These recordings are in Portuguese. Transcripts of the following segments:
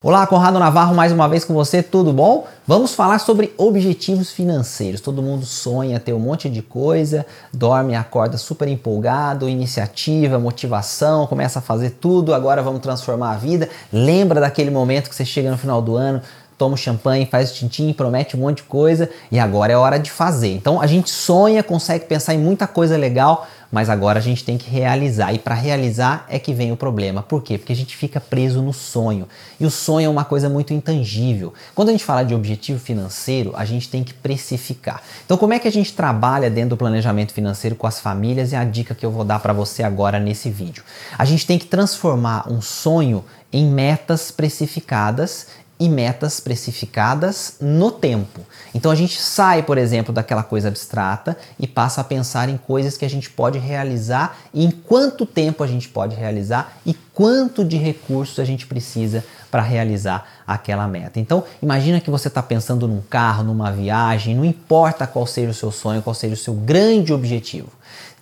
Olá, Conrado Navarro, mais uma vez com você, tudo bom? Vamos falar sobre objetivos financeiros. Todo mundo sonha ter um monte de coisa, dorme acorda super empolgado, iniciativa, motivação, começa a fazer tudo, agora vamos transformar a vida. Lembra daquele momento que você chega no final do ano, toma champanhe, faz tintim, promete um monte de coisa e agora é hora de fazer. Então a gente sonha, consegue pensar em muita coisa legal, mas agora a gente tem que realizar. E para realizar é que vem o problema. Por quê? Porque a gente fica preso no sonho. E o sonho é uma coisa muito intangível. Quando a gente fala de objetivo financeiro, a gente tem que precificar. Então, como é que a gente trabalha dentro do planejamento financeiro com as famílias? É a dica que eu vou dar para você agora nesse vídeo. A gente tem que transformar um sonho em metas precificadas e metas precificadas no tempo. Então a gente sai, por exemplo, daquela coisa abstrata e passa a pensar em coisas que a gente pode realizar e em quanto tempo a gente pode realizar e quanto de recursos a gente precisa para realizar aquela meta. Então, imagina que você está pensando num carro, numa viagem, não importa qual seja o seu sonho, qual seja o seu grande objetivo.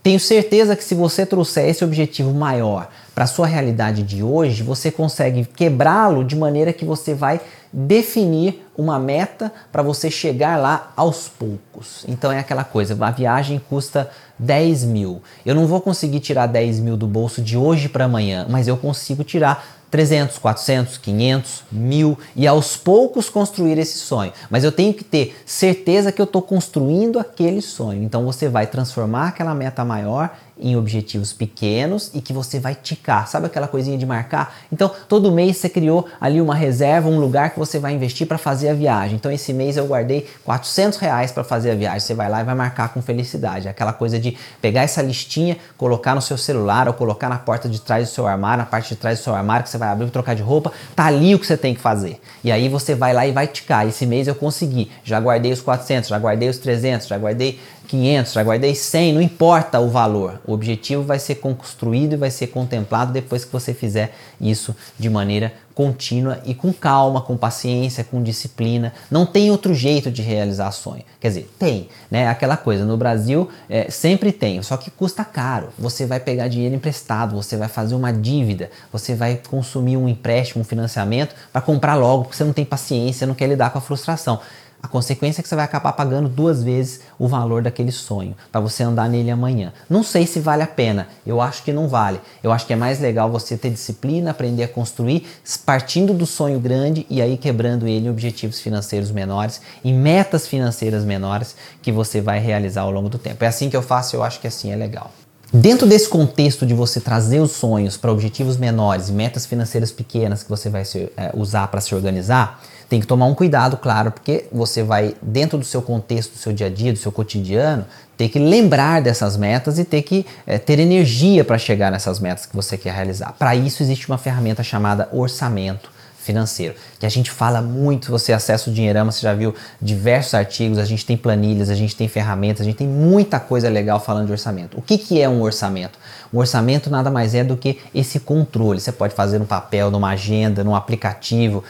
Tenho certeza que se você trouxer esse objetivo maior para a sua realidade de hoje, você consegue quebrá-lo de maneira que você vai definir uma meta para você chegar lá aos poucos. Então é aquela coisa, a viagem custa 10 mil. Eu não vou conseguir tirar 10 mil do bolso de hoje para amanhã, mas eu consigo tirar 300, 400, 500, mil e aos poucos construir esse sonho. Mas eu tenho que ter certeza que eu estou construindo aquele sonho. Então você vai transformar aquela meta maior em objetivos pequenos e que você vai ticar. Sabe aquela coisinha de marcar? Então, todo mês você criou ali uma reserva, um lugar que você vai investir para fazer a viagem. Então, esse mês eu guardei 400 reais para fazer a viagem. Você vai lá e vai marcar com felicidade. Aquela coisa de pegar essa listinha, colocar no seu celular ou colocar na porta de trás do seu armário, na parte de trás do seu armário que você vai abrir e trocar de roupa. Tá ali o que você tem que fazer. E aí você vai lá e vai ticar. Esse mês eu consegui. Já guardei os 400, já guardei os 300, já guardei 500, já guardei 100, não importa o valor. O objetivo vai ser construído e vai ser contemplado depois que você fizer isso de maneira contínua e com calma, com paciência, com disciplina. Não tem outro jeito de realizar sonho. Quer dizer, tem, né? Aquela coisa, no Brasil é, sempre tem, só que custa caro. Você vai pegar dinheiro emprestado, você vai fazer uma dívida, você vai consumir um empréstimo, um financiamento para comprar logo, porque você não tem paciência, não quer lidar com a frustração. A consequência é que você vai acabar pagando duas vezes o valor daquele sonho para você andar nele amanhã. Não sei se vale a pena, eu acho que não vale. Eu acho que é mais legal você ter disciplina, aprender a construir, partindo do sonho grande e aí quebrando ele em objetivos financeiros menores, em metas financeiras menores que você vai realizar ao longo do tempo. É assim que eu faço, eu acho que assim é legal. Dentro desse contexto de você trazer os sonhos para objetivos menores e metas financeiras pequenas que você vai se, é, usar para se organizar, tem que tomar um cuidado, claro, porque você vai, dentro do seu contexto, do seu dia a dia, do seu cotidiano, ter que lembrar dessas metas e ter que é, ter energia para chegar nessas metas que você quer realizar. Para isso, existe uma ferramenta chamada orçamento financeiro, que a gente fala muito, você acessa o Dinheirama, você já viu diversos artigos, a gente tem planilhas, a gente tem ferramentas, a gente tem muita coisa legal falando de orçamento. O que, que é um orçamento? Um orçamento nada mais é do que esse controle. Você pode fazer no papel, numa agenda, num aplicativo,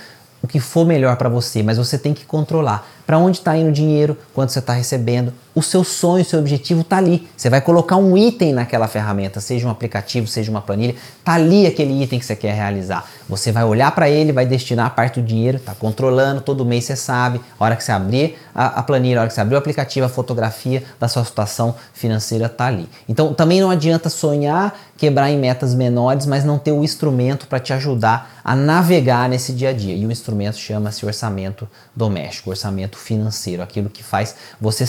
o que for melhor para você, mas você tem que controlar para onde está indo o dinheiro, quanto você está recebendo. O seu sonho, o seu objetivo está ali. Você vai colocar um item naquela ferramenta, seja um aplicativo, seja uma planilha, está ali aquele item que você quer realizar. Você vai olhar para ele, vai destinar parte do dinheiro, está controlando, todo mês você sabe, a hora que você abrir a, a planilha, a hora que você abrir o aplicativo, a fotografia da sua situação financeira está ali. Então também não adianta sonhar, quebrar em metas menores, mas não ter o instrumento para te ajudar a navegar nesse dia a dia. E o instrumento chama-se orçamento doméstico, orçamento financeiro, aquilo que faz você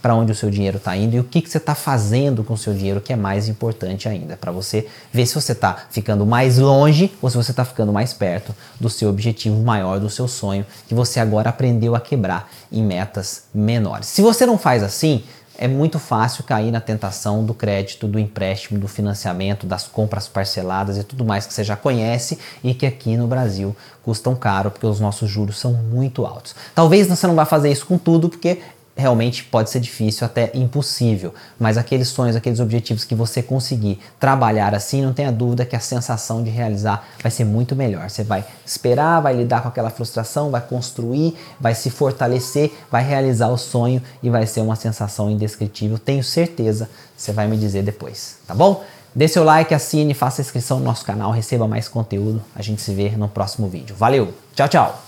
para onde o seu dinheiro está indo e o que, que você está fazendo com o seu dinheiro, que é mais importante ainda, para você ver se você está ficando mais longe ou se você está ficando mais perto do seu objetivo maior, do seu sonho, que você agora aprendeu a quebrar em metas menores. Se você não faz assim, é muito fácil cair na tentação do crédito, do empréstimo, do financiamento, das compras parceladas e tudo mais que você já conhece e que aqui no Brasil custam caro porque os nossos juros são muito altos. Talvez você não vá fazer isso com tudo porque realmente pode ser difícil, até impossível, mas aqueles sonhos, aqueles objetivos que você conseguir trabalhar assim, não tenha dúvida que a sensação de realizar vai ser muito melhor. Você vai esperar, vai lidar com aquela frustração, vai construir, vai se fortalecer, vai realizar o sonho e vai ser uma sensação indescritível. Tenho certeza, você vai me dizer depois, tá bom? Dê seu like, assine, faça inscrição no nosso canal, receba mais conteúdo. A gente se vê no próximo vídeo. Valeu, tchau, tchau!